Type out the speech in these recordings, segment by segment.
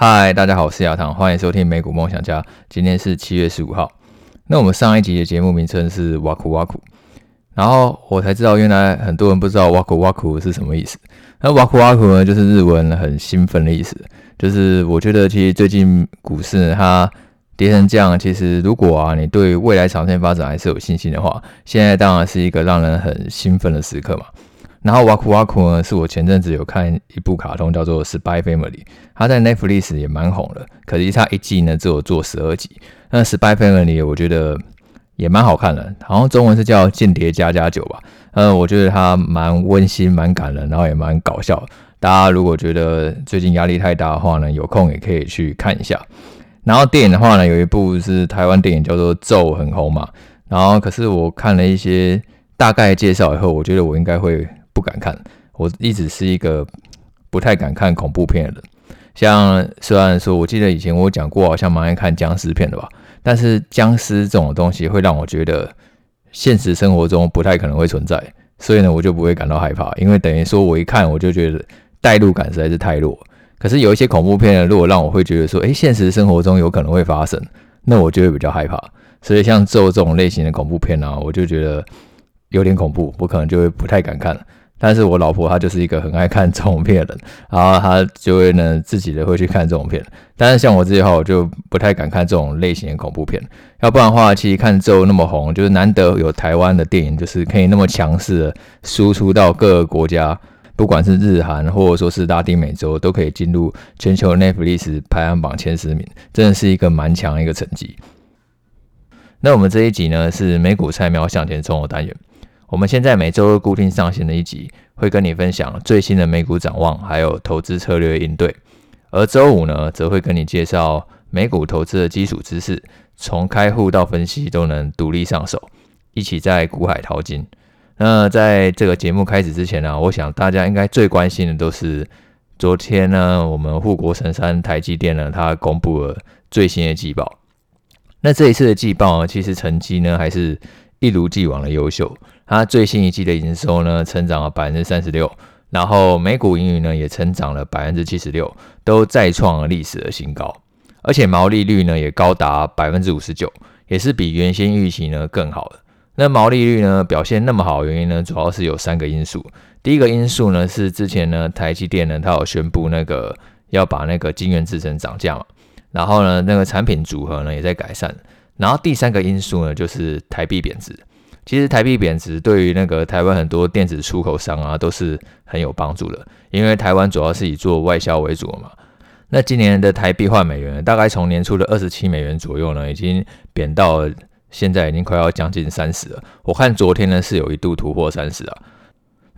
嗨，大家好，我是亚堂，欢迎收听美股梦想家。今天是七月十五号。那我们上一集的节目名称是哇酷哇酷，然后我才知道原来很多人不知道哇酷哇酷是什么意思。那哇酷哇酷呢，就是日文很兴奋的意思。就是我觉得其实最近股市它跌成这样，其实如果啊你对未来长线发展还是有信心的话，现在当然是一个让人很兴奋的时刻嘛。然后哇酷哇酷呢，是我前阵子有看一部卡通，叫做《Spy Family》，它在 Netflix 也蛮红的。可是它一季呢只有做十二集。那《Spy Family》我觉得也蛮好看的，好像中文是叫《间谍家家酒》吧。嗯，我觉得它蛮温馨、蛮感人，然后也蛮搞笑。大家如果觉得最近压力太大的话呢，有空也可以去看一下。然后电影的话呢，有一部是台湾电影叫做《咒》，很红嘛。然后可是我看了一些大概介绍以后，我觉得我应该会。不敢看，我一直是一个不太敢看恐怖片的人。像虽然说，我记得以前我讲过，好像蛮爱看僵尸片的吧，但是僵尸这种东西会让我觉得现实生活中不太可能会存在，所以呢，我就不会感到害怕，因为等于说我一看我就觉得代入感实在是太弱。可是有一些恐怖片呢，如果让我会觉得说，诶，现实生活中有可能会发生，那我就会比较害怕。所以像咒这种类型的恐怖片呢，我就觉得有点恐怖，我可能就会不太敢看了。但是我老婆她就是一个很爱看这种片的人，然后她就会呢自己的会去看这种片。但是像我自己的话，我就不太敢看这种类型的恐怖片。要不然的话，其实看咒那么红，就是难得有台湾的电影，就是可以那么强势的输出到各个国家，不管是日韩或者说是拉丁美洲，都可以进入全球 Netflix 排行榜前十名，真的是一个蛮强的一个成绩。那我们这一集呢是美股菜苗向前冲的单元。我们现在每周固定上线的一集，会跟你分享最新的美股展望，还有投资策略应对。而周五呢，则会跟你介绍美股投资的基础知识，从开户到分析都能独立上手，一起在股海淘金。那在这个节目开始之前呢，我想大家应该最关心的都是昨天呢，我们护国神山台积电呢，它公布了最新的季报。那这一次的季报呢，其实成绩呢，还是一如既往的优秀。它最新一季的营收呢，成长了百分之三十六，然后每股盈余呢也成长了百分之七十六，都再创了历史的新高，而且毛利率呢也高达百分之五十九，也是比原先预期呢更好的。那毛利率呢表现那么好的原因呢，主要是有三个因素。第一个因素呢是之前呢台积电呢它有宣布那个要把那个晶圆制程涨价嘛，然后呢那个产品组合呢也在改善，然后第三个因素呢就是台币贬值。其实台币贬值对于那个台湾很多电子出口商啊都是很有帮助的，因为台湾主要是以做外销为主嘛。那今年的台币换美元，大概从年初的二十七美元左右呢，已经贬到现在已经快要将近三十了。我看昨天呢是有一度突破三十啊。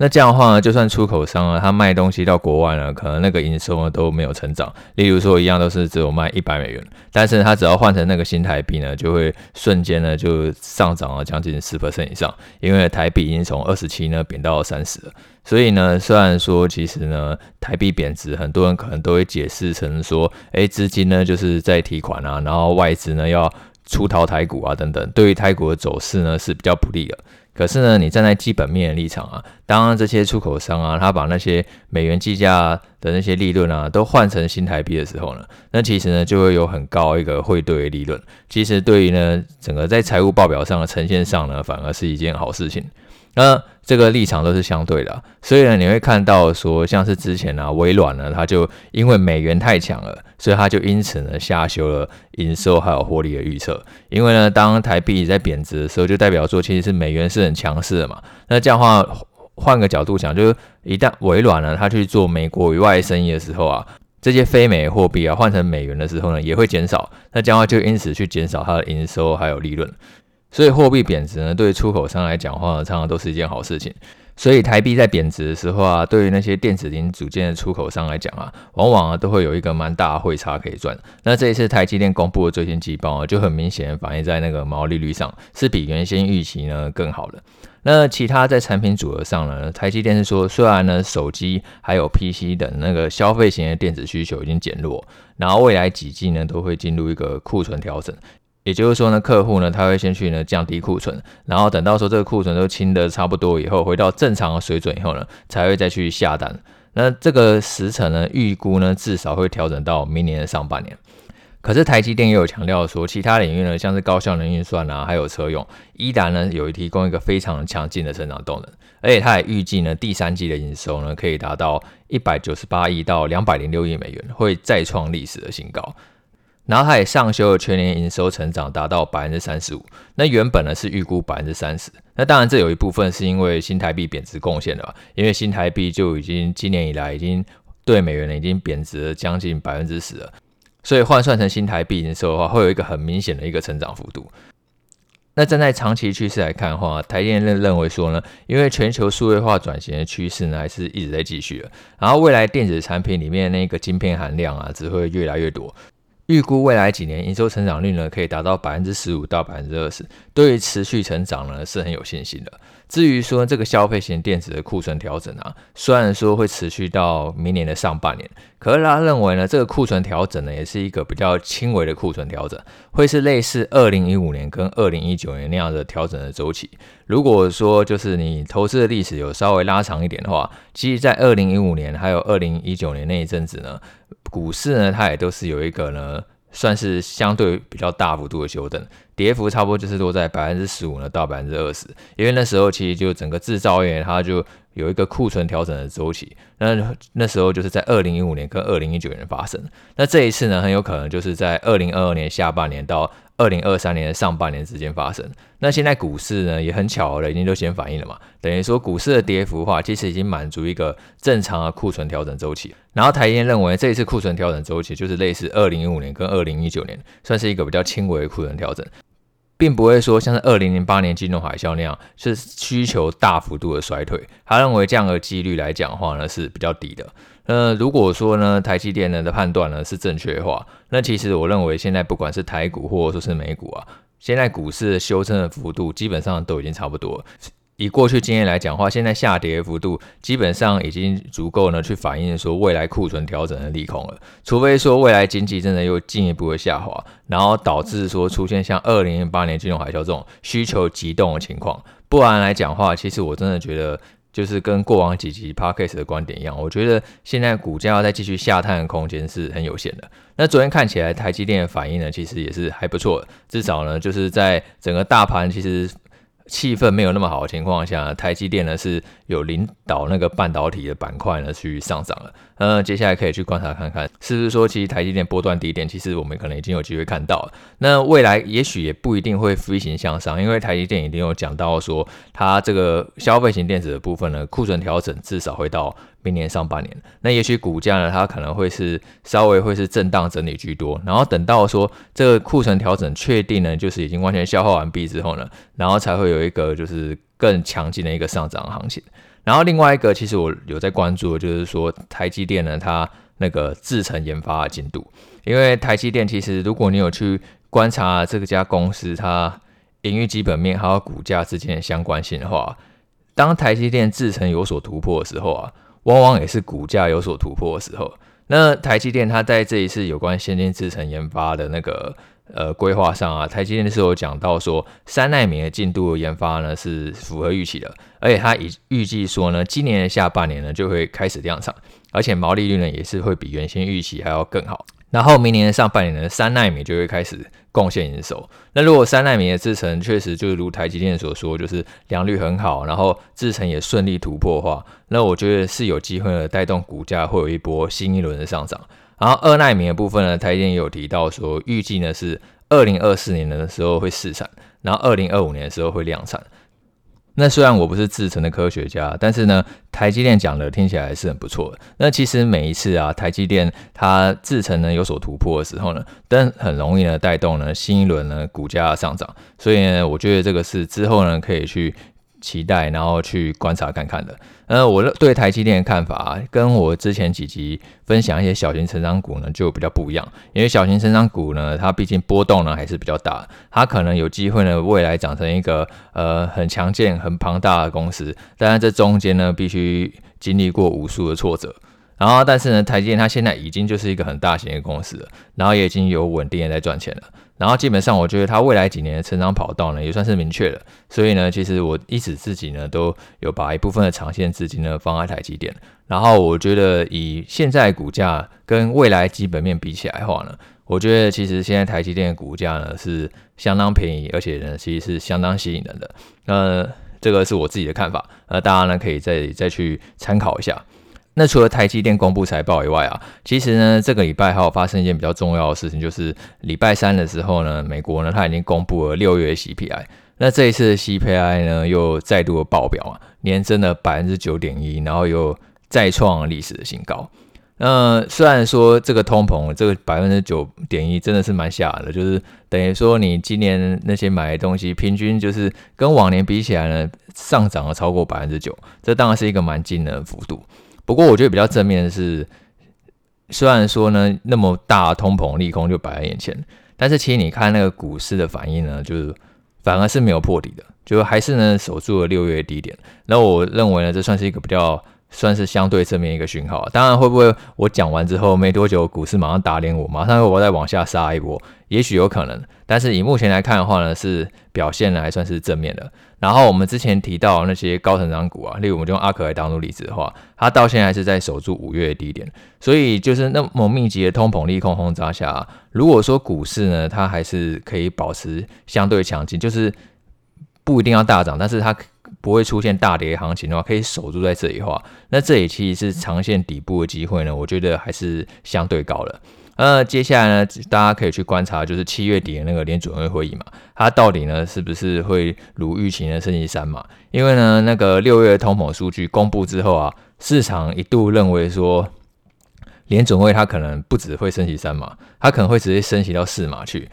那这样的话呢，就算出口商啊，他卖东西到国外呢，可能那个营收呢都没有成长。例如说，一样都是只有卖一百美元，但是他只要换成那个新台币呢，就会瞬间呢就上涨了将近十 percent 以上，因为台币已经从二十七呢贬到三十了。所以呢，虽然说其实呢台币贬值，很多人可能都会解释成说，诶，资金呢就是在提款啊，然后外资呢要出逃台股啊等等，对于台股的走势呢是比较不利的。可是呢，你站在基本面的立场啊，当这些出口商啊，他把那些美元计价的那些利润啊，都换成新台币的时候呢，那其实呢就会有很高一个汇兑利润。其实对于呢整个在财务报表上的呈现上呢，反而是一件好事情。那这个立场都是相对的，所以呢，你会看到说，像是之前啊，微软呢，它就因为美元太强了，所以它就因此呢下修了营收还有获利的预测。因为呢，当台币在贬值的时候，就代表说其实是美元是很强势的嘛。那这样的话，换个角度讲，就是一旦微软呢，它去做美国以外生意的时候啊，这些非美货币啊换成美元的时候呢，也会减少。那这样的话就因此去减少它的营收还有利润。所以货币贬值呢，对出口商来讲的话，常常都是一件好事情。所以台币在贬值的时候啊，对于那些电子零组件的出口商来讲啊，往往啊都会有一个蛮大的汇差可以赚。那这一次台积电公布的最新季报啊，就很明显反映在那个毛利率上，是比原先预期呢更好的。那其他在产品组合上呢，台积电是说，虽然呢手机还有 PC 等那个消费型的电子需求已经减弱，然后未来几季呢都会进入一个库存调整。也就是说呢，客户呢，他会先去呢降低库存，然后等到说这个库存都清得差不多以后，回到正常的水准以后呢，才会再去下单。那这个时程呢，预估呢至少会调整到明年的上半年。可是台积电也有强调说，其他领域呢，像是高效能运算啊，还有车用，依然呢有提供一个非常强劲的成长动能。而且他也预计呢，第三季的营收呢可以达到一百九十八亿到两百零六亿美元，会再创历史的新高。然后它也上修了全年营收成长达到百分之三十五，那原本呢是预估百分之三十。那当然这有一部分是因为新台币贬值贡献的吧，因为新台币就已经今年以来已经对美元呢已经贬值了将近百分之十了。所以换算成新台币营收的话，会有一个很明显的一个成长幅度。那站在长期趋势来看的话，台电认认为说呢，因为全球数位化转型的趋势呢，还是一直在继续的。然后未来电子产品里面那个晶片含量啊，只会越来越多。预估未来几年营收成长率呢，可以达到百分之十五到百分之二十，对于持续成长呢是很有信心的。至于说这个消费型电子的库存调整啊，虽然说会持续到明年的上半年，可是他认为呢，这个库存调整呢也是一个比较轻微的库存调整，会是类似二零一五年跟二零一九年那样的调整的周期。如果说就是你投资的历史有稍微拉长一点的话，其实在二零一五年还有二零一九年那一阵子呢。股市呢，它也都是有一个呢，算是相对比较大幅度的修正，跌幅差不多就是落在百分之十五呢到百分之二十，因为那时候其实就整个制造业它就有一个库存调整的周期，那那时候就是在二零一五年跟二零一九年发生，那这一次呢，很有可能就是在二零二二年下半年到。二零二三年的上半年之间发生，那现在股市呢也很巧合了，已经就先反应了嘛，等于说股市的跌幅的话，其实已经满足一个正常的库存调整周期。然后台积电认为这一次库存调整周期就是类似二零一五年跟二零一九年，算是一个比较轻微的库存调整，并不会说像是二零零八年金融海啸那样是需求大幅度的衰退。他认为这样的几率来讲的话呢是比较低的。那如果说呢，台积电呢的判断呢是正确的话，那其实我认为现在不管是台股或者说是美股啊，现在股市的修正的幅度基本上都已经差不多。以过去经验来讲的话，现在下跌幅度基本上已经足够呢去反映说未来库存调整的利空了。除非说未来经济真的又进一步的下滑，然后导致说出现像二零零八年金融海啸这种需求急冻的情况，不然来讲的话，其实我真的觉得。就是跟过往几集 Podcast 的观点一样，我觉得现在股价要再继续下探的空间是很有限的。那昨天看起来台积电的反应呢，其实也是还不错，至少呢就是在整个大盘其实。气氛没有那么好的情况下，台积电呢是有领导那个半导体的板块呢去上涨了。呃，接下来可以去观察看看，是不是说其实台积电波段低点，其实我们可能已经有机会看到了。那未来也许也不一定会飞行向上，因为台积电已经有讲到说，它这个消费型电子的部分呢，库存调整至少会到。明年上半年，那也许股价呢，它可能会是稍微会是震荡整理居多，然后等到说这个库存调整确定呢，就是已经完全消化完毕之后呢，然后才会有一个就是更强劲的一个上涨行情。然后另外一个，其实我有在关注的，就是说台积电呢，它那个制程研发的进度，因为台积电其实如果你有去观察这个家公司它营运基本面还有股价之间的相关性的话，当台积电制程有所突破的时候啊。往往也是股价有所突破的时候。那台积电它在这一次有关先进制程研发的那个呃规划上啊，台积电是有讲到说三奈米的进度的研发呢是符合预期的，而且它已预计说呢，今年的下半年呢就会开始量产，而且毛利率呢也是会比原先预期还要更好。然后明年的上半年呢，三奈米就会开始贡献营收。那如果三奈米的制程确实就是如台积电所说，就是良率很好，然后制程也顺利突破的话，那我觉得是有机会的带动股价会有一波新一轮的上涨。然后二奈米的部分呢，台积电也有提到说，预计呢是二零二四年的时候会试产，然后二零二五年的时候会量产。那虽然我不是制程的科学家，但是呢，台积电讲的听起来还是很不错的。那其实每一次啊，台积电它制程呢有所突破的时候呢，都很容易呢带动呢新一轮呢股价上涨。所以呢，我觉得这个是之后呢可以去。期待，然后去观察看看的。呃，我对台积电的看法，跟我之前几集分享一些小型成长股呢，就比较不一样。因为小型成长股呢，它毕竟波动呢还是比较大，它可能有机会呢未来长成一个呃很强健、很庞大的公司。当然，这中间呢必须经历过无数的挫折。然后但是呢，台积电它现在已经就是一个很大型的公司了，然后也已经有稳定的在赚钱了。然后基本上，我觉得它未来几年的成长跑道呢，也算是明确了。所以呢，其实我一直自己呢，都有把一部分的长线资金呢放在台积电。然后我觉得以现在股价跟未来基本面比起来的话呢，我觉得其实现在台积电的股价呢是相当便宜，而且呢其实是相当吸引人的。那，这个是我自己的看法，那，大家呢可以再再去参考一下。那除了台积电公布财报以外啊，其实呢，这个礼拜还有发生一件比较重要的事情，就是礼拜三的时候呢，美国呢，它已经公布了六月 CPI。那这一次的 CPI 呢，又再度的爆表啊，年增了百分之九点一，然后又再创历史的新高。那虽然说这个通膨，这个百分之九点一真的是蛮吓人的，就是等于说你今年那些买的东西，平均就是跟往年比起来呢，上涨了超过百分之九，这当然是一个蛮惊人的幅度。不过我觉得比较正面的是，虽然说呢，那么大通膨利空就摆在眼前，但是其实你看那个股市的反应呢，就是反而是没有破底的，就还是呢守住了六月低点。那我认为呢，这算是一个比较。算是相对正面一个讯号，当然会不会我讲完之后没多久股市马上打脸我，马上我再往下杀一波，也许有可能。但是以目前来看的话呢，是表现呢还算是正面的。然后我们之前提到那些高成长股啊，例如我们就用阿可来当做例子的话，它到现在还是在守住五月的低点。所以就是那么密集的通膨利空轰炸下，如果说股市呢它还是可以保持相对强劲，就是不一定要大涨，但是它。不会出现大跌行情的话，可以守住在这里的话，那这里其实是长线底部的机会呢，我觉得还是相对高的。呃，接下来呢，大家可以去观察，就是七月底的那个联准会会议嘛，它到底呢是不是会如预期的升息三码？因为呢，那个六月的通膨数据公布之后啊，市场一度认为说联准会它可能不只会升息三码，它可能会直接升息到四码去。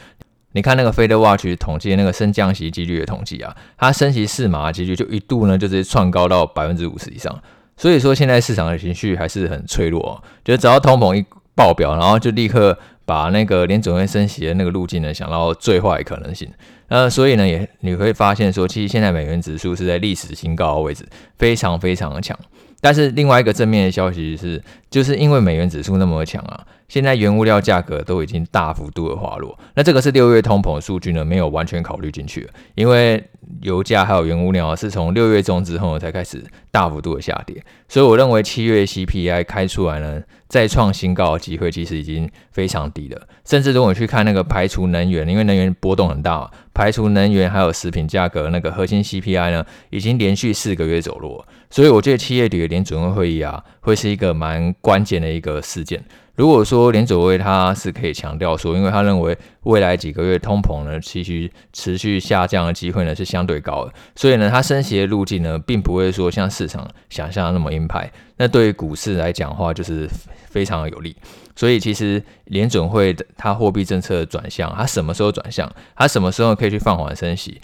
你看那个 FedWatch 统计那个升降息几率的统计啊，它升息四码几率就一度呢就直接窜高到百分之五十以上。所以说现在市场的情绪还是很脆弱哦，觉得只要通膨一爆表，然后就立刻把那个联准会升息的那个路径呢想到最坏可能性。呃，所以呢也你会发现说，其实现在美元指数是在历史新高的位置，非常非常的强。但是另外一个正面的消息是，就是因为美元指数那么强啊。现在原物料价格都已经大幅度的滑落，那这个是六月通膨数据呢，没有完全考虑进去，因为油价还有原物料是从六月中之后才开始大幅度的下跌，所以我认为七月 CPI 开出来呢，再创新高的机会其实已经非常低了，甚至如果去看那个排除能源，因为能源波动很大，排除能源还有食品价格那个核心 CPI 呢，已经连续四个月走弱，所以我觉得七月底的联准会会议啊，会是一个蛮关键的一个事件。如果说联准会它是可以强调说，因为他认为未来几个月通膨呢，其实持续下降的机会呢是相对高的，所以呢，它升息的路径呢，并不会说像市场想象的那么鹰派。那对于股市来讲的话，就是非常的有利。所以其实联准会的它货币政策的转向，它什么时候转向，它什么时候可以去放缓升息，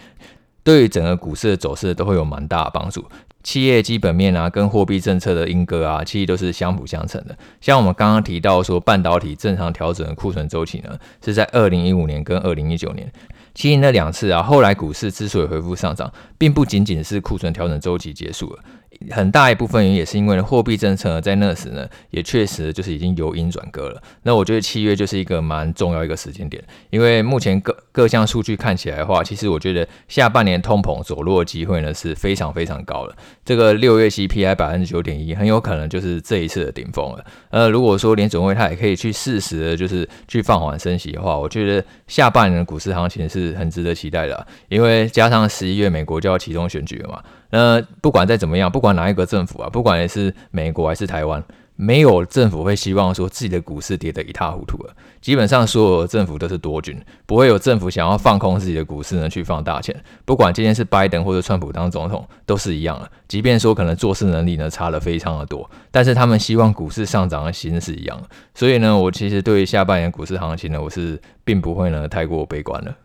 对于整个股市的走势都会有蛮大的帮助。企业基本面啊，跟货币政策的莺歌啊，其实都是相辅相成的。像我们刚刚提到说，半导体正常调整的库存周期呢，是在二零一五年跟二零一九年。其实那两次啊，后来股市之所以恢复上涨，并不仅仅是库存调整周期结束了。很大一部分原因也是因为货币政策在那时呢，也确实就是已经由阴转割了。那我觉得七月就是一个蛮重要一个时间点，因为目前各各项数据看起来的话，其实我觉得下半年通膨走弱的机会呢是非常非常高的。这个六月 CPI 百分之九点一，很有可能就是这一次的顶峰了。呃，如果说联准会它也可以去适时的，就是去放缓升息的话，我觉得下半年的股市行情是很值得期待的，因为加上十一月美国就要启动选举了嘛。那不管再怎么样，不管哪一个政府啊，不管是美国还是台湾，没有政府会希望说自己的股市跌得一塌糊涂了。基本上所有的政府都是多军，不会有政府想要放空自己的股市呢去放大钱。不管今天是拜登或者川普当总统，都是一样的。即便说可能做事能力呢差了非常的多，但是他们希望股市上涨的心是一样的。所以呢，我其实对于下半年股市行情呢，我是并不会呢太过悲观了。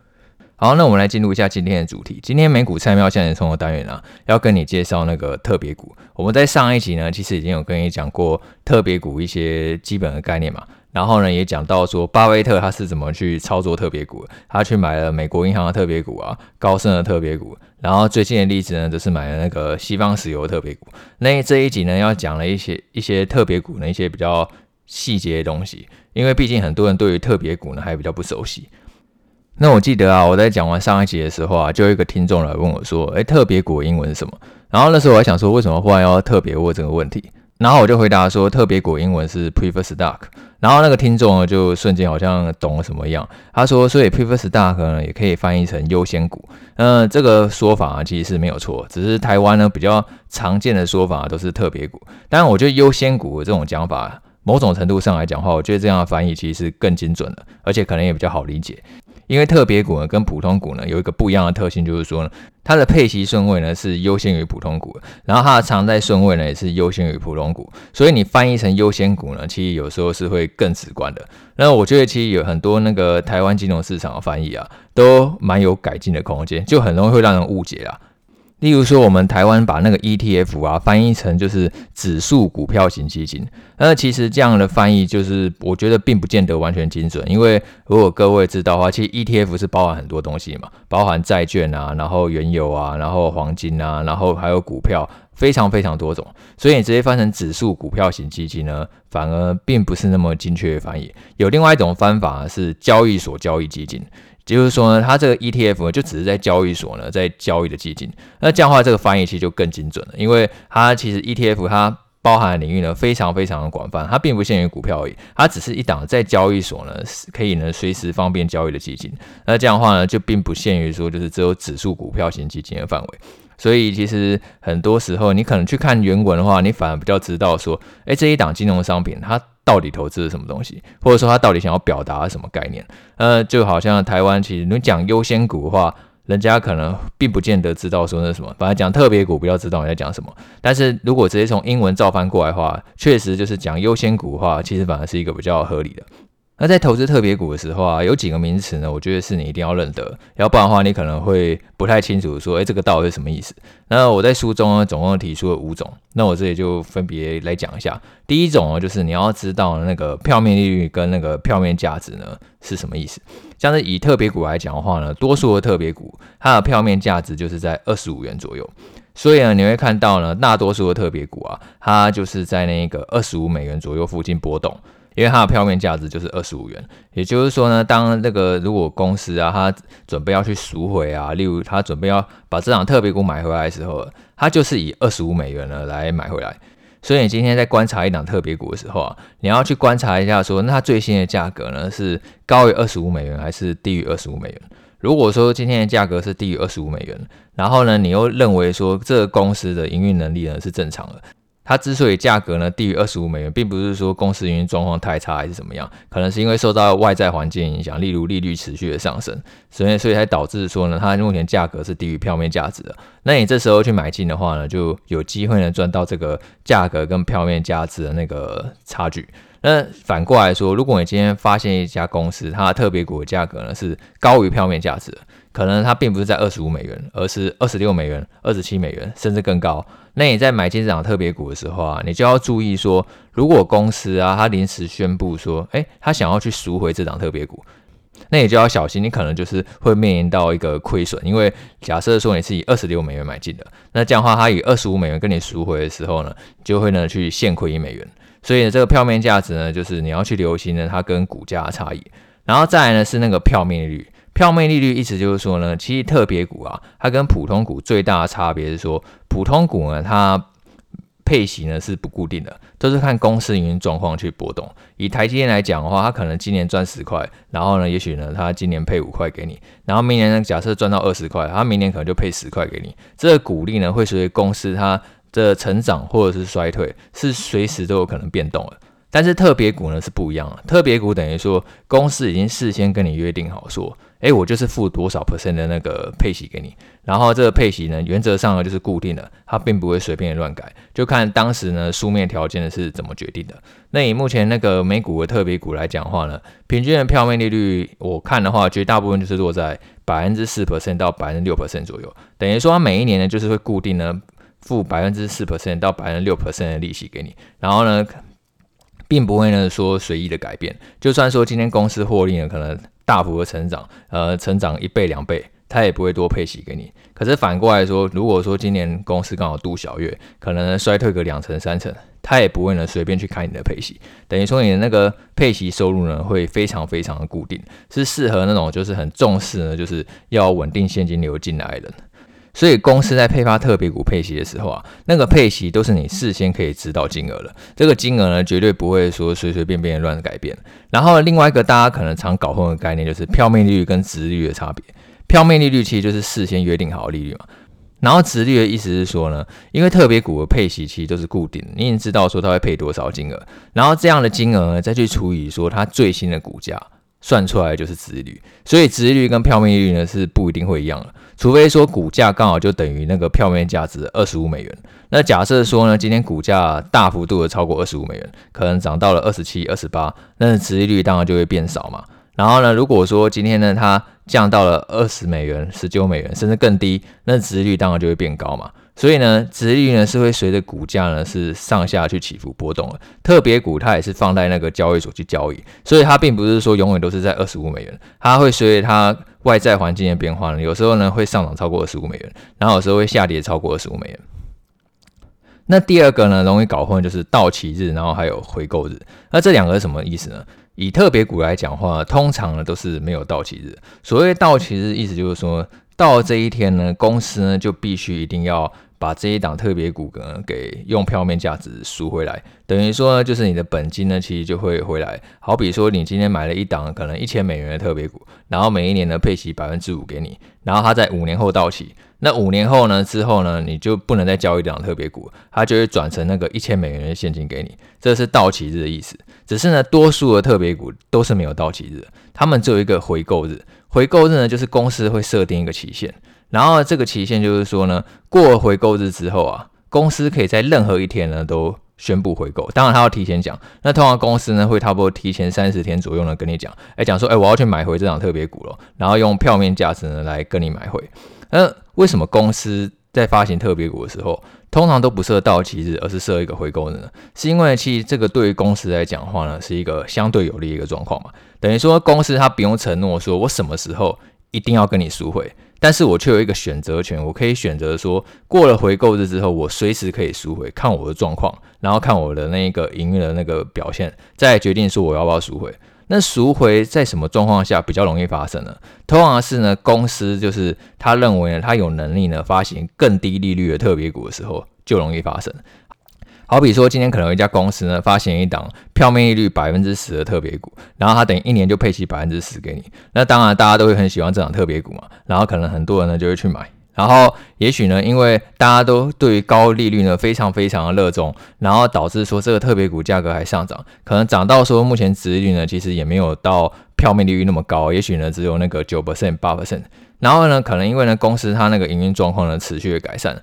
好，那我们来进入一下今天的主题。今天美股菜鸟向钱冲的单元啊，要跟你介绍那个特别股。我们在上一集呢，其实已经有跟你讲过特别股一些基本的概念嘛。然后呢，也讲到说巴菲特他是怎么去操作特别股，他去买了美国银行的特别股啊，高盛的特别股，然后最近的例子呢，就是买了那个西方石油特别股。那这一集呢，要讲了一些一些特别股的一些比较细节的东西，因为毕竟很多人对于特别股呢还比较不熟悉。那我记得啊，我在讲完上一集的时候啊，就有一个听众来问我说：“诶，特别股英文是什么？”然后那时候我还想说，为什么忽然要特别问这个问题？然后我就回答说，特别股英文是 prefer stock。然后那个听众呢，就瞬间好像懂了什么一样，他说：“所以 prefer stock 呢，也可以翻译成优先股。”那，这个说法啊，其实是没有错，只是台湾呢比较常见的说法都是特别股。当然，我觉得优先股这种讲法，某种程度上来讲的话，我觉得这样的翻译其实是更精准的，而且可能也比较好理解。因为特别股呢跟普通股呢有一个不一样的特性，就是说呢，它的配息顺位呢是优先于普通股，然后它的偿债顺位呢也是优先于普通股，所以你翻译成优先股呢，其实有时候是会更直观的。那我觉得其实有很多那个台湾金融市场的翻译啊，都蛮有改进的空间，就很容易会让人误解啊。例如说，我们台湾把那个 ETF 啊翻译成就是指数股票型基金，那其实这样的翻译就是我觉得并不见得完全精准，因为如果各位知道的话，其实 ETF 是包含很多东西嘛，包含债券啊，然后原油啊，然后黄金啊，然后还有股票，非常非常多种，所以你直接翻成指数股票型基金呢，反而并不是那么精确的翻译。有另外一种方法是交易所交易基金。就是说呢，它这个 ETF 呢，就只是在交易所呢，在交易的基金。那这样的话，这个翻译其实就更精准了，因为它其实 ETF 它包含的领域呢，非常非常的广泛，它并不限于股票而已，它只是一档在交易所呢，可以呢随时方便交易的基金。那这样的话呢，就并不限于说就是只有指数股票型基金的范围。所以其实很多时候，你可能去看原文的话，你反而比较知道说，哎，这一档金融商品它。到底投资了什么东西，或者说他到底想要表达什么概念？呃，就好像台湾，其实你讲优先股的话，人家可能并不见得知道说那什么，反而讲特别股比较知道你在讲什么。但是如果直接从英文照翻过来的话，确实就是讲优先股的话，其实反而是一个比较合理的。那在投资特别股的时候啊，有几个名词呢？我觉得是你一定要认得，要不然的话，你可能会不太清楚说，哎，这个到底是什么意思？那我在书中呢，总共提出了五种，那我这里就分别来讲一下。第一种呢，就是你要知道那个票面利率跟那个票面价值呢是什么意思。像是以特别股来讲的话呢，多数的特别股它的票面价值就是在二十五元左右，所以呢，你会看到呢，大多数的特别股啊，它就是在那个二十五美元左右附近波动。因为它的票面价值就是二十五元，也就是说呢，当那个如果公司啊，它准备要去赎回啊，例如它准备要把这档特别股买回来的时候，它就是以二十五美元呢来买回来。所以你今天在观察一档特别股的时候啊，你要去观察一下说，那它最新的价格呢是高于二十五美元还是低于二十五美元？如果说今天的价格是低于二十五美元，然后呢，你又认为说这个公司的营运能力呢是正常的。它之所以价格呢低于二十五美元，并不是说公司营运状况太差还是怎么样，可能是因为受到外在环境影响，例如利率持续的上升，所以所以才导致说呢，它目前价格是低于票面价值的。那你这时候去买进的话呢，就有机会呢赚到这个价格跟票面价值的那个差距。那反过来说，如果你今天发现一家公司它的特别股的价格呢是高于票面价值的，可能它并不是在二十五美元，而是二十六美元、二十七美元，甚至更高。那你在买进这档特别股的时候啊，你就要注意说，如果公司啊，他临时宣布说，诶，他想要去赎回这档特别股，那你就要小心，你可能就是会面临到一个亏损，因为假设说你是以二十六美元买进的，那这样的话，他以二十五美元跟你赎回的时候呢，就会呢去现亏一美元。所以呢这个票面价值呢，就是你要去留心呢，它跟股价的差异。然后再来呢是那个票面率。票面利率意思就是说呢，其实特别股啊，它跟普通股最大的差别是说，普通股呢，它配息呢是不固定的，都是看公司营运状况去波动。以台积电来讲的话，它可能今年赚十块，然后呢，也许呢，它今年配五块给你，然后明年呢，假设赚到二十块，它明年可能就配十块给你。这个股利呢，会随着公司它的成长或者是衰退，是随时都有可能变动的。但是特别股呢是不一样的，特别股等于说公司已经事先跟你约定好说，诶，我就是付多少 percent 的那个配息给你，然后这个配息呢原则上呢就是固定的，它并不会随便乱改，就看当时呢书面条件是怎么决定的。那以目前那个美股的特别股来讲的话呢，平均的票面利率我看的话，绝大部分就是落在百分之四 percent 到百分之六 percent 左右，等于说它每一年呢就是会固定呢付百分之四 percent 到百分之六 percent 的利息给你，然后呢。并不会呢说随意的改变。就算说今天公司获利呢可能大幅的成长，呃，成长一倍两倍。他也不会多配息给你，可是反过来说，如果说今年公司刚好度小月，可能衰退个两成三成，他也不会呢随便去开你的配息，等于说你的那个配息收入呢会非常非常的固定，是适合那种就是很重视呢就是要稳定现金流进来的人。所以公司在配发特别股配息的时候啊，那个配息都是你事先可以知道金额了，这个金额呢绝对不会说随随便便乱改变。然后另外一个大家可能常搞混的概念就是票面利率跟殖率的差别。票面利率其实就是事先约定好的利率嘛，然后殖率的意思是说呢，因为特别股的配息其实都是固定的，你已经知道说它会配多少金额，然后这样的金额呢再去除以说它最新的股价，算出来就是殖率，所以殖率跟票面利率呢是不一定会一样的，除非说股价刚好就等于那个票面价值二十五美元，那假设说呢今天股价大幅度的超过二十五美元，可能涨到了二十七、二十八，那持利率当然就会变少嘛。然后呢，如果说今天呢，它降到了二十美元、十九美元，甚至更低，那殖利率当然就会变高嘛。所以呢，殖利率呢是会随着股价呢是上下去起伏波动的。特别股它也是放在那个交易所去交易，所以它并不是说永远都是在二十五美元，它会随着它外在环境的变化呢，有时候呢会上涨超过二十五美元，然后有时候会下跌超过二十五美元。那第二个呢，容易搞混就是到期日，然后还有回购日。那这两个是什么意思呢？以特别股来讲话，通常呢都是没有到期日。所谓到期日，意思就是说到这一天呢，公司呢就必须一定要把这一档特别股呢给用票面价值赎回来，等于说呢就是你的本金呢其实就会回来。好比说你今天买了一档可能一千美元的特别股，然后每一年呢配息百分之五给你，然后它在五年后到期。那五年后呢？之后呢？你就不能再交易这档特别股，它就会转成那个一千美元的现金给你，这是到期日的意思。只是呢，多数的特别股都是没有到期日，他们只有一个回购日。回购日呢，就是公司会设定一个期限，然后这个期限就是说呢，过了回购日之后啊，公司可以在任何一天呢都宣布回购。当然，他要提前讲。那通常公司呢会差不多提前三十天左右呢跟你讲，哎，讲说，哎，我要去买回这档特别股了，然后用票面价值呢来跟你买回。那为什么公司在发行特别股的时候，通常都不设到期日，而是设一个回购日呢？是因为其实这个对于公司来讲的话呢，是一个相对有利的一个状况嘛。等于说公司它不用承诺说我什么时候一定要跟你赎回，但是我却有一个选择权，我可以选择说过了回购日之后，我随时可以赎回，看我的状况，然后看我的那个营运的那个表现，再决定说我要不要赎回。那赎回在什么状况下比较容易发生呢？通常是呢，公司就是他认为呢，他有能力呢发行更低利率的特别股的时候，就容易发生。好比说，今天可能有一家公司呢发行一档票面利率百分之十的特别股，然后它等于一年就配息百分之十给你。那当然，大家都会很喜欢这档特别股嘛，然后可能很多人呢就会去买。然后，也许呢，因为大家都对于高利率呢非常非常的热衷，然后导致说这个特别股价格还上涨，可能涨到说目前值率呢其实也没有到票面利率那么高，也许呢只有那个九 percent 八 percent。然后呢，可能因为呢公司它那个营运状况呢持续的改善，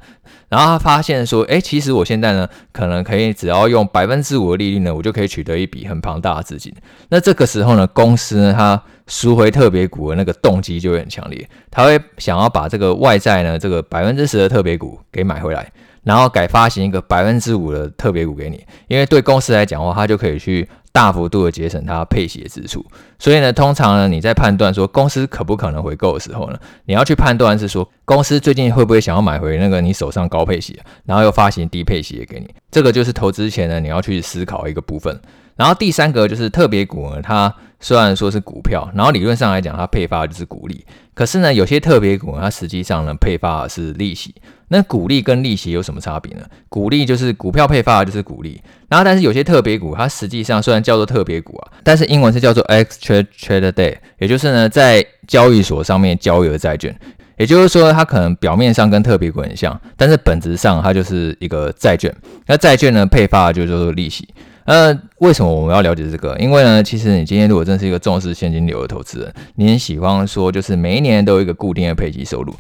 然后他发现说，哎，其实我现在呢可能可以只要用百分之五的利率呢，我就可以取得一笔很庞大的资金。那这个时候呢，公司呢它赎回特别股的那个动机就会很强烈，他会想要把这个外债呢，这个百分之十的特别股给买回来，然后改发行一个百分之五的特别股给你，因为对公司来讲的话，他就可以去大幅度的节省它配息的支出。所以呢，通常呢，你在判断说公司可不可能回购的时候呢，你要去判断是说公司最近会不会想要买回那个你手上高配息，然后又发行低配息给你，这个就是投资前呢你要去思考一个部分。然后第三个就是特别股呢，它虽然说是股票，然后理论上来讲它配发的就是股利，可是呢有些特别股它实际上呢配发的是利息。那股利跟利息有什么差别呢？股利就是股票配发的就是股利，然后但是有些特别股它实际上虽然叫做特别股啊，但是英文是叫做 extra Traded Debt，也就是呢在交易所上面交易的债券，也就是说它可能表面上跟特别股很像，但是本质上它就是一个债券。那债券呢配发的就叫做利息。那，为什么我们要了解这个？因为呢，其实你今天如果真是一个重视现金流的投资人，你很喜欢说就是每一年都有一个固定的配息收入。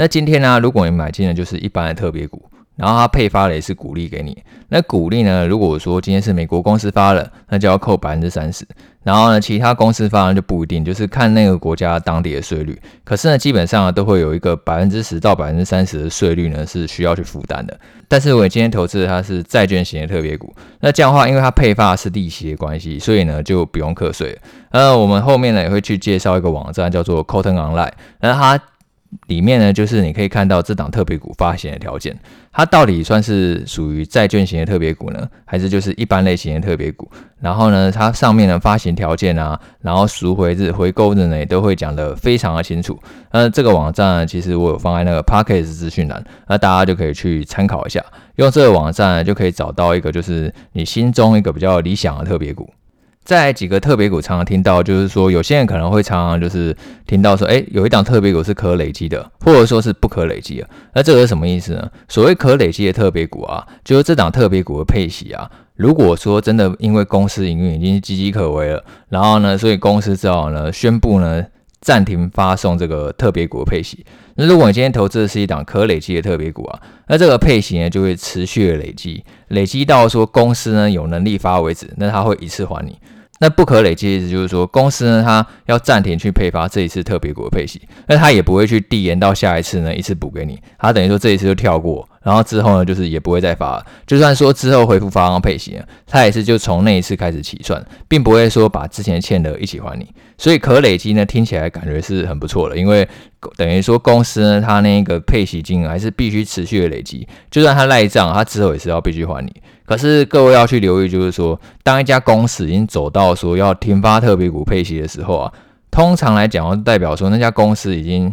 那今天呢，如果你买进的就是一般的特别股，然后它配发的也是股利给你。那股利呢，如果说今天是美国公司发了，那就要扣百分之三十。然后呢，其他公司发就不一定，就是看那个国家当地的税率。可是呢，基本上都会有一个百分之十到百分之三十的税率呢是需要去负担的。但是我今天投资的它是债券型的特别股，那这样的话，因为它配发是利息的关系，所以呢就不用课税。呃，我们后面呢也会去介绍一个网站叫做 Cotton Online，那它。里面呢，就是你可以看到这档特别股发行的条件，它到底算是属于债券型的特别股呢，还是就是一般类型的特别股？然后呢，它上面的发行条件啊，然后赎回日、回购日呢，也都会讲得非常的清楚。那这个网站其实我有放在那个 Podcast 资讯栏，那大家就可以去参考一下，用这个网站就可以找到一个就是你心中一个比较理想的特别股。在几个特别股常常听到，就是说有些人可能会常常就是听到说，诶，有一档特别股是可累积的，或者说是不可累积的。那这个是什么意思呢？所谓可累积的特别股啊，就是这档特别股的配息啊，如果说真的因为公司营运已经岌岌可危了，然后呢，所以公司只好呢宣布呢暂停发送这个特别股的配息。那如果你今天投资的是一档可累积的特别股啊，那这个配息呢就会持续的累积，累积到说公司呢有能力发为止，那它会一次还你。那不可累积的意思就是说，公司呢，它要暂停去配发这一次特别股的配息，那它也不会去递延到下一次呢，一次补给你，它等于说这一次就跳过，然后之后呢，就是也不会再发，就算说之后恢复发放配息呢，它也是就从那一次开始起算，并不会说把之前欠的一起还你，所以可累积呢，听起来感觉是很不错的，因为等于说公司呢，它那个配息金额还是必须持续的累积，就算它赖账，它之后也是要必须还你。可是各位要去留意，就是说，当一家公司已经走到说要停发特别股配息的时候啊，通常来讲，代表说那家公司已经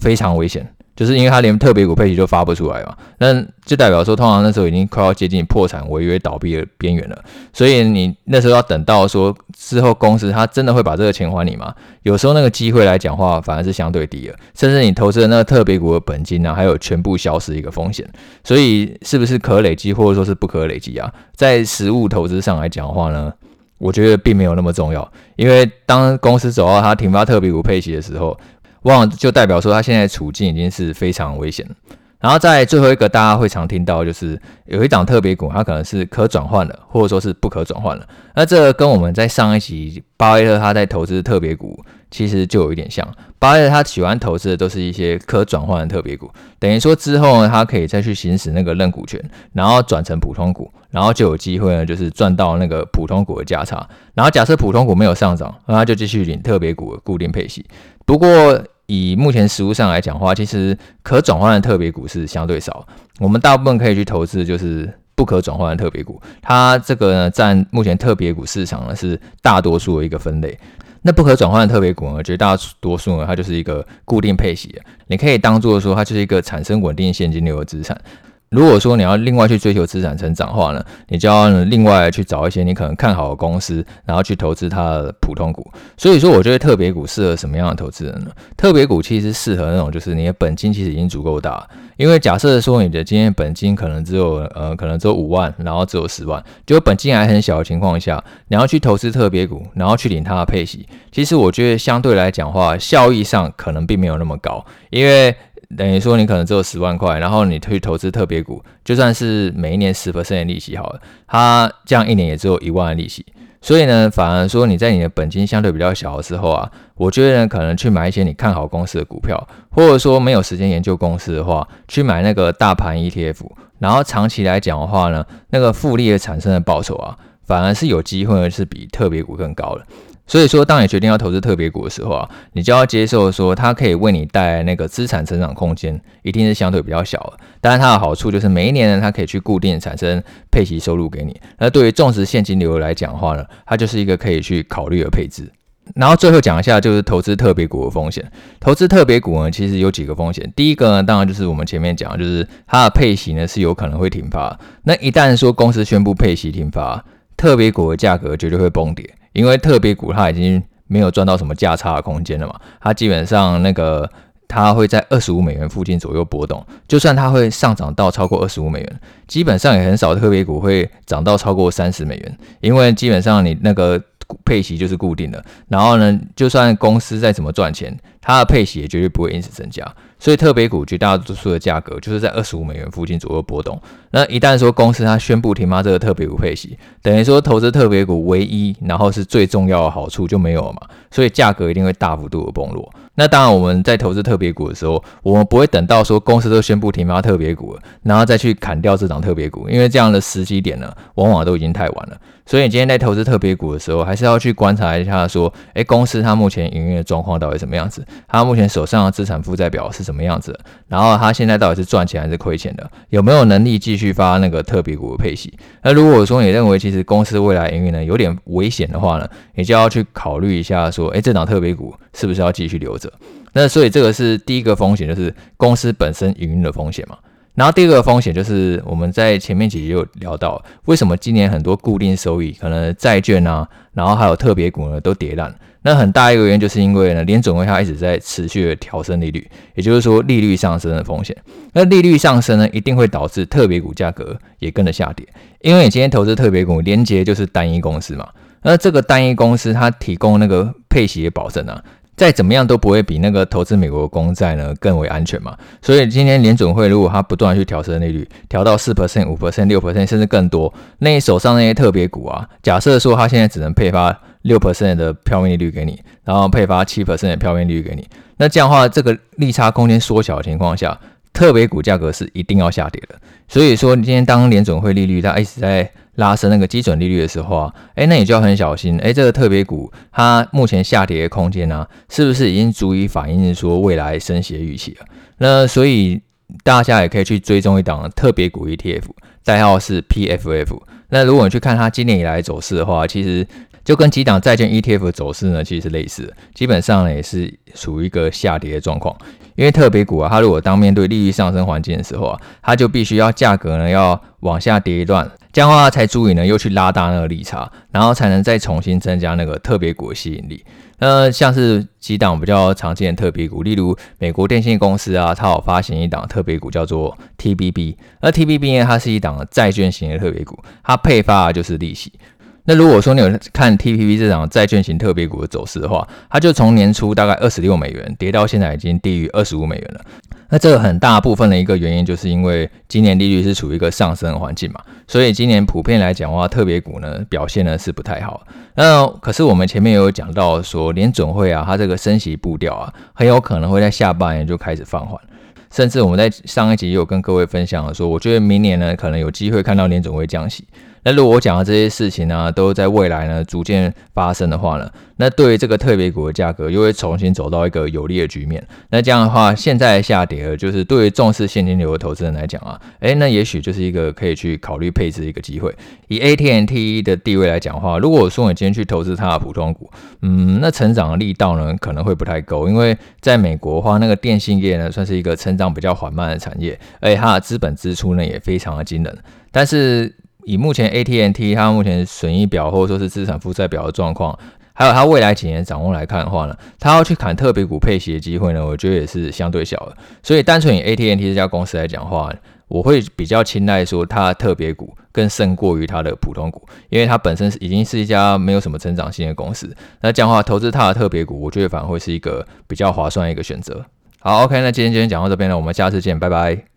非常危险。就是因为他连特别股配息都发不出来嘛，那就代表说，通常那时候已经快要接近破产、违约、倒闭的边缘了。所以你那时候要等到说之后公司他真的会把这个钱还你吗？有时候那个机会来讲话反而是相对低了，甚至你投资的那个特别股的本金呢、还有全部消失一个风险。所以是不是可累积或者说是不可累积啊？在实物投资上来讲话呢，我觉得并没有那么重要，因为当公司走到他停发特别股配息的时候。往往就代表说，他现在处境已经是非常危险。然后在最后一个，大家会常听到，就是有一档特别股，它可能是可转换的，或者说是不可转换的。那这跟我们在上一集巴菲特他在投资特别股，其实就有一点像。巴菲特他喜欢投资的都是一些可转换的特别股，等于说之后呢，他可以再去行使那个认股权，然后转成普通股，然后就有机会呢，就是赚到那个普通股的价差。然后假设普通股没有上涨，那他就继续领特别股的固定配息。不过，以目前实物上来讲的话，其实可转换的特别股是相对少。我们大部分可以去投资就是不可转换的特别股，它这个呢占目前特别股市场呢是大多数的一个分类。那不可转换的特别股呢，绝大多数呢它就是一个固定配息，你可以当做说它就是一个产生稳定现金流的资产。如果说你要另外去追求资产成长的话呢，你就要另外去找一些你可能看好的公司，然后去投资它的普通股。所以说，我觉得特别股适合什么样的投资人呢？特别股其实适合那种就是你的本金其实已经足够大，因为假设说你的今天本金可能只有呃可能只有五万，然后只有十万，就本金还很小的情况下，你要去投资特别股，然后去领它的配息，其实我觉得相对来讲的话，效益上可能并没有那么高，因为。等于说你可能只有十万块，然后你去投资特别股，就算是每一年十 percent 的利息好了，它这样一年也只有一万的利息。所以呢，反而说你在你的本金相对比较小的时候啊，我觉得呢，可能去买一些你看好公司的股票，或者说没有时间研究公司的话，去买那个大盘 ETF，然后长期来讲的话呢，那个复利的产生的报酬啊，反而是有机会是比特别股更高的。所以说，当你决定要投资特别股的时候啊，你就要接受说，它可以为你带来那个资产成长空间，一定是相对比较小的。当然，它的好处就是每一年呢，它可以去固定产生配息收入给你。那对于重视现金流来讲的话呢，它就是一个可以去考虑的配置。然后最后讲一下，就是投资特别股的风险。投资特别股呢，其实有几个风险。第一个呢，当然就是我们前面讲，就是它的配息呢是有可能会停发。那一旦说公司宣布配息停发，特别股的价格绝对会崩跌。因为特别股它已经没有赚到什么价差的空间了嘛，它基本上那个它会在二十五美元附近左右波动，就算它会上涨到超过二十五美元，基本上也很少特别股会涨到超过三十美元，因为基本上你那个配息就是固定的，然后呢，就算公司再怎么赚钱，它的配息也绝对不会因此增加。所以特别股绝大多数的价格就是在二十五美元附近左右波动。那一旦说公司它宣布停发这个特别股配息，等于说投资特别股唯一然后是最重要的好处就没有了嘛，所以价格一定会大幅度的崩落。那当然我们在投资特别股的时候，我们不会等到说公司都宣布停发特别股了，然后再去砍掉这档特别股，因为这样的时机点呢，往往都已经太晚了。所以你今天在投资特别股的时候，还是要去观察一下，说，诶，公司它目前营运的状况到底什么样子？它目前手上的资产负债表是什么样子？然后它现在到底是赚钱还是亏钱的？有没有能力继续发那个特别股的配息？那如果说你认为其实公司未来营运呢有点危险的话呢，你就要去考虑一下，说，诶，这档特别股是不是要继续留着？那所以这个是第一个风险，就是公司本身营运的风险嘛。然后第二个风险就是我们在前面几集有聊到，为什么今年很多固定收益，可能债券啊，然后还有特别股呢都跌烂。那很大一个原因就是因为呢，联准会它一直在持续的调升利率，也就是说利率上升的风险。那利率上升呢，一定会导致特别股价格也跟着下跌，因为你今天投资特别股，连接就是单一公司嘛。那这个单一公司它提供那个配息的保证啊。再怎么样都不会比那个投资美国公债呢更为安全嘛，所以今天联准会如果它不断去调升利率，调到四 percent、五 percent、六 percent 甚至更多，那你手上那些特别股啊，假设说它现在只能配发六 percent 的票面利率给你，然后配发七 percent 的票面利率给你，那这样的话，这个利差空间缩小的情况下，特别股价格是一定要下跌的。所以说，你今天当联准会利率它一直在拉升那个基准利率的时候啊，诶，那你就要很小心，诶，这个特别股它目前下跌的空间呢、啊，是不是已经足以反映说未来升息的预期了？那所以大家也可以去追踪一档特别股 ETF，代号是 PFF。那如果你去看它今年以来走势的话，其实就跟几档债券 ETF 的走势呢，其实是类似的，基本上呢也是属于一个下跌的状况。因为特别股啊，它如果当面对利率上升环境的时候啊，它就必须要价格呢要往下跌一段。这样的话才足以呢，又去拉大那个利差，然后才能再重新增加那个特别股的吸引力。那像是几档比较常见的特别股，例如美国电信公司啊，它有发行一档特别股叫做 TBB。而 TBB 呢，它是一档债券型的特别股，它配发的就是利息。那如果说你有看 TBB 这档债券型特别股的走势的话，它就从年初大概二十六美元跌到现在已经低于二十五美元了。那这个很大部分的一个原因，就是因为今年利率是处于一个上升的环境嘛，所以今年普遍来讲的话，特别股呢表现呢是不太好。那可是我们前面也有讲到说，联准会啊，它这个升息步调啊，很有可能会在下半年就开始放缓，甚至我们在上一集也有跟各位分享了说，我觉得明年呢可能有机会看到联准会降息。那如果我讲的这些事情呢，都在未来呢逐渐发生的话呢，那对于这个特别股的价格又会重新走到一个有利的局面。那这样的话，现在下跌了，就是对于重视现金流的投资人来讲啊，诶，那也许就是一个可以去考虑配置的一个机会。以 AT&T 的地位来讲的话，如果说你今天去投资它的普通股，嗯，那成长的力道呢可能会不太够，因为在美国的话，那个电信业呢算是一个成长比较缓慢的产业，而且它的资本支出呢也非常的惊人，但是。以目前 AT&T 它目前损益表或者说是资产负债表的状况，还有它未来几年展望来看的话呢，它要去砍特别股配息的机会呢，我觉得也是相对小的。所以单纯以 ATNT 这家公司来讲的话，我会比较青睐说它的特别股更胜过于它的普通股，因为它本身已经是一家没有什么成长性的公司。那这样的话，投资它的特别股，我觉得反而会是一个比较划算的一个选择。好，OK，那今天今天讲到这边了，我们下次见，拜拜。